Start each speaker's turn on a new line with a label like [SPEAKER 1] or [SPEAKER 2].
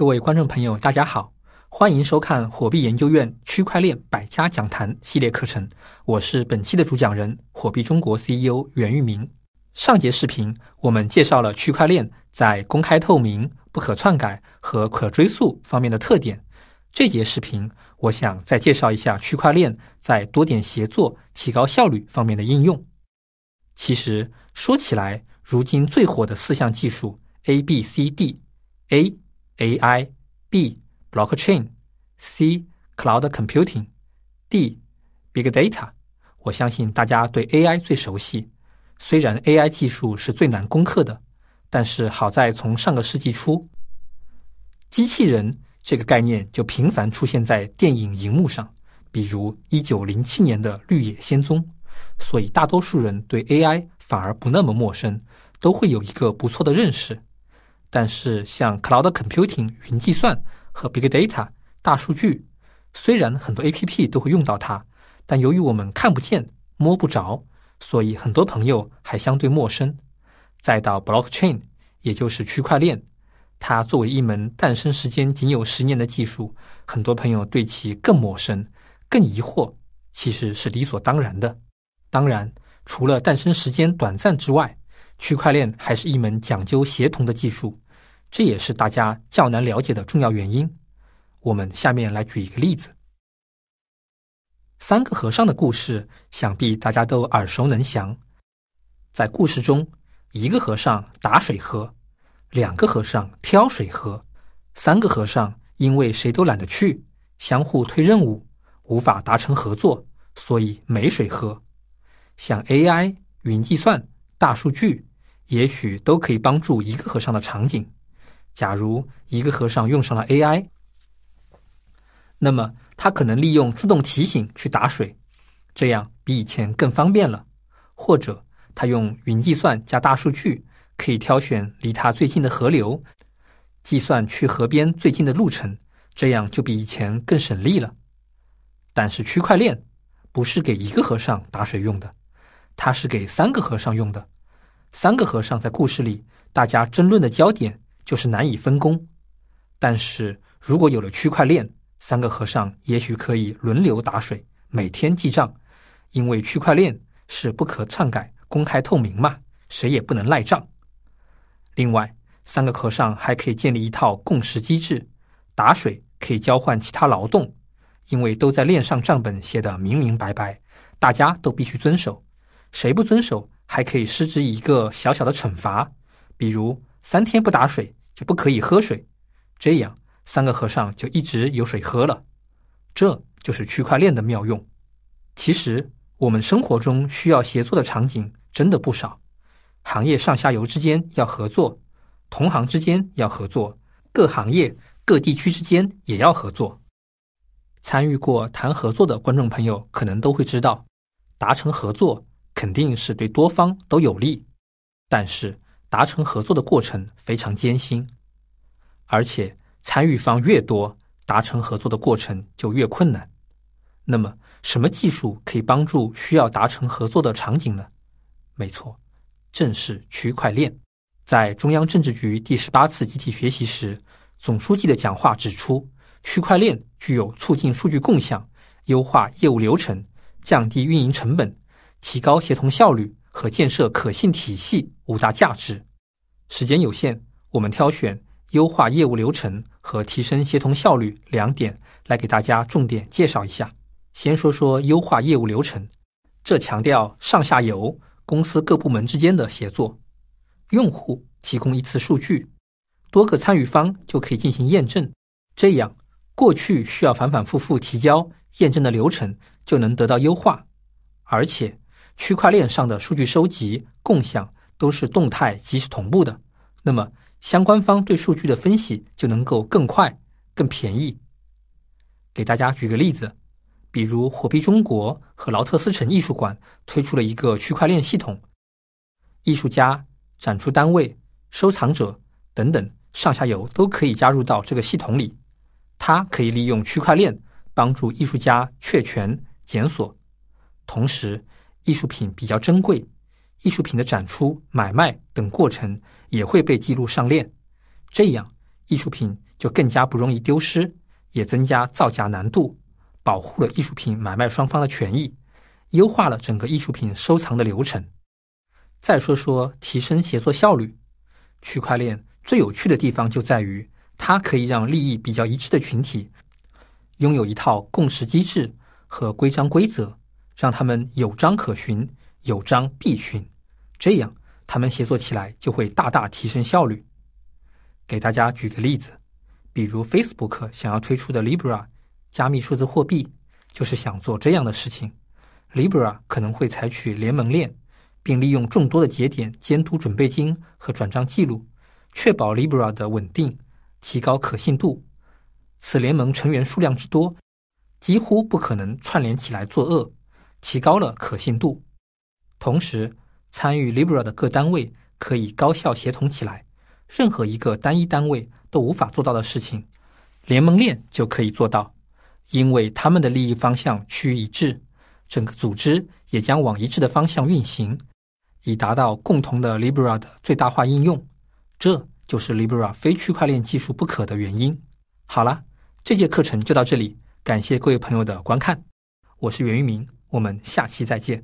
[SPEAKER 1] 各位观众朋友，大家好，欢迎收看火币研究院区块链百家讲坛系列课程。我是本期的主讲人，火币中国 CEO 袁玉明。上节视频我们介绍了区块链在公开透明、不可篡改和可追溯方面的特点。这节视频我想再介绍一下区块链在多点协作、提高效率方面的应用。其实说起来，如今最火的四项技术 A、B、C、D，A。AI、B、Blockchain、C、Cloud Computing、D、Big Data，我相信大家对 AI 最熟悉。虽然 AI 技术是最难攻克的，但是好在从上个世纪初，机器人这个概念就频繁出现在电影荧幕上，比如一九零七年的《绿野仙踪》，所以大多数人对 AI 反而不那么陌生，都会有一个不错的认识。但是，像 Cloud Computing 云计算和 Big Data 大数据，虽然很多 A P P 都会用到它，但由于我们看不见、摸不着，所以很多朋友还相对陌生。再到 Blockchain，也就是区块链，它作为一门诞生时间仅有十年的技术，很多朋友对其更陌生、更疑惑，其实是理所当然的。当然，除了诞生时间短暂之外，区块链还是一门讲究协同的技术，这也是大家较难了解的重要原因。我们下面来举一个例子：三个和尚的故事，想必大家都耳熟能详。在故事中，一个和尚打水喝，两个和尚挑水喝，三个和尚因为谁都懒得去，相互推任务，无法达成合作，所以没水喝。像 AI、云计算、大数据。也许都可以帮助一个和尚的场景。假如一个和尚用上了 AI，那么他可能利用自动提醒去打水，这样比以前更方便了。或者他用云计算加大数据，可以挑选离他最近的河流，计算去河边最近的路程，这样就比以前更省力了。但是区块链不是给一个和尚打水用的，它是给三个和尚用的。三个和尚在故事里，大家争论的焦点就是难以分工。但是如果有了区块链，三个和尚也许可以轮流打水，每天记账，因为区块链是不可篡改、公开透明嘛，谁也不能赖账。另外，三个和尚还可以建立一套共识机制，打水可以交换其他劳动，因为都在链上账本写的明明白白，大家都必须遵守，谁不遵守？还可以施之一个小小的惩罚，比如三天不打水就不可以喝水，这样三个和尚就一直有水喝了。这就是区块链的妙用。其实我们生活中需要协作的场景真的不少，行业上下游之间要合作，同行之间要合作，各行业各地区之间也要合作。参与过谈合作的观众朋友可能都会知道，达成合作。肯定是对多方都有利，但是达成合作的过程非常艰辛，而且参与方越多，达成合作的过程就越困难。那么，什么技术可以帮助需要达成合作的场景呢？没错，正是区块链。在中央政治局第十八次集体学习时，总书记的讲话指出，区块链具有促进数据共享、优化业务流程、降低运营成本。提高协同效率和建设可信体系五大价值。时间有限，我们挑选优化业务流程和提升协同效率两点来给大家重点介绍一下。先说说优化业务流程，这强调上下游公司各部门之间的协作。用户提供一次数据，多个参与方就可以进行验证，这样过去需要反反复复提交验证的流程就能得到优化，而且。区块链上的数据收集、共享都是动态、即时同步的，那么相关方对数据的分析就能够更快、更便宜。给大家举个例子，比如火币中国和劳特斯城艺术馆推出了一个区块链系统，艺术家、展出单位、收藏者等等上下游都可以加入到这个系统里，它可以利用区块链帮助艺术家确权、检索，同时。艺术品比较珍贵，艺术品的展出、买卖等过程也会被记录上链，这样艺术品就更加不容易丢失，也增加造假难度，保护了艺术品买卖双方的权益，优化了整个艺术品收藏的流程。再说说提升协作效率，区块链最有趣的地方就在于，它可以让利益比较一致的群体拥有一套共识机制和规章规则，让他们有章可循，有章必循，这样他们协作起来就会大大提升效率。给大家举个例子。比如 Facebook 想要推出的 Libra 加密数字货币，就是想做这样的事情。Libra 可能会采取联盟链，并利用众多的节点监督准备金和转账记录，确保 Libra 的稳定，提高可信度。此联盟成员数量之多，几乎不可能串联起来作恶，提高了可信度。同时，参与 Libra 的各单位可以高效协同起来，任何一个单一单位。都无法做到的事情，联盟链就可以做到，因为他们的利益方向趋于一致，整个组织也将往一致的方向运行，以达到共同的 Libra 的最大化应用。这就是 Libra 非区块链技术不可的原因。好了，这节课程就到这里，感谢各位朋友的观看，我是袁玉明，我们下期再见。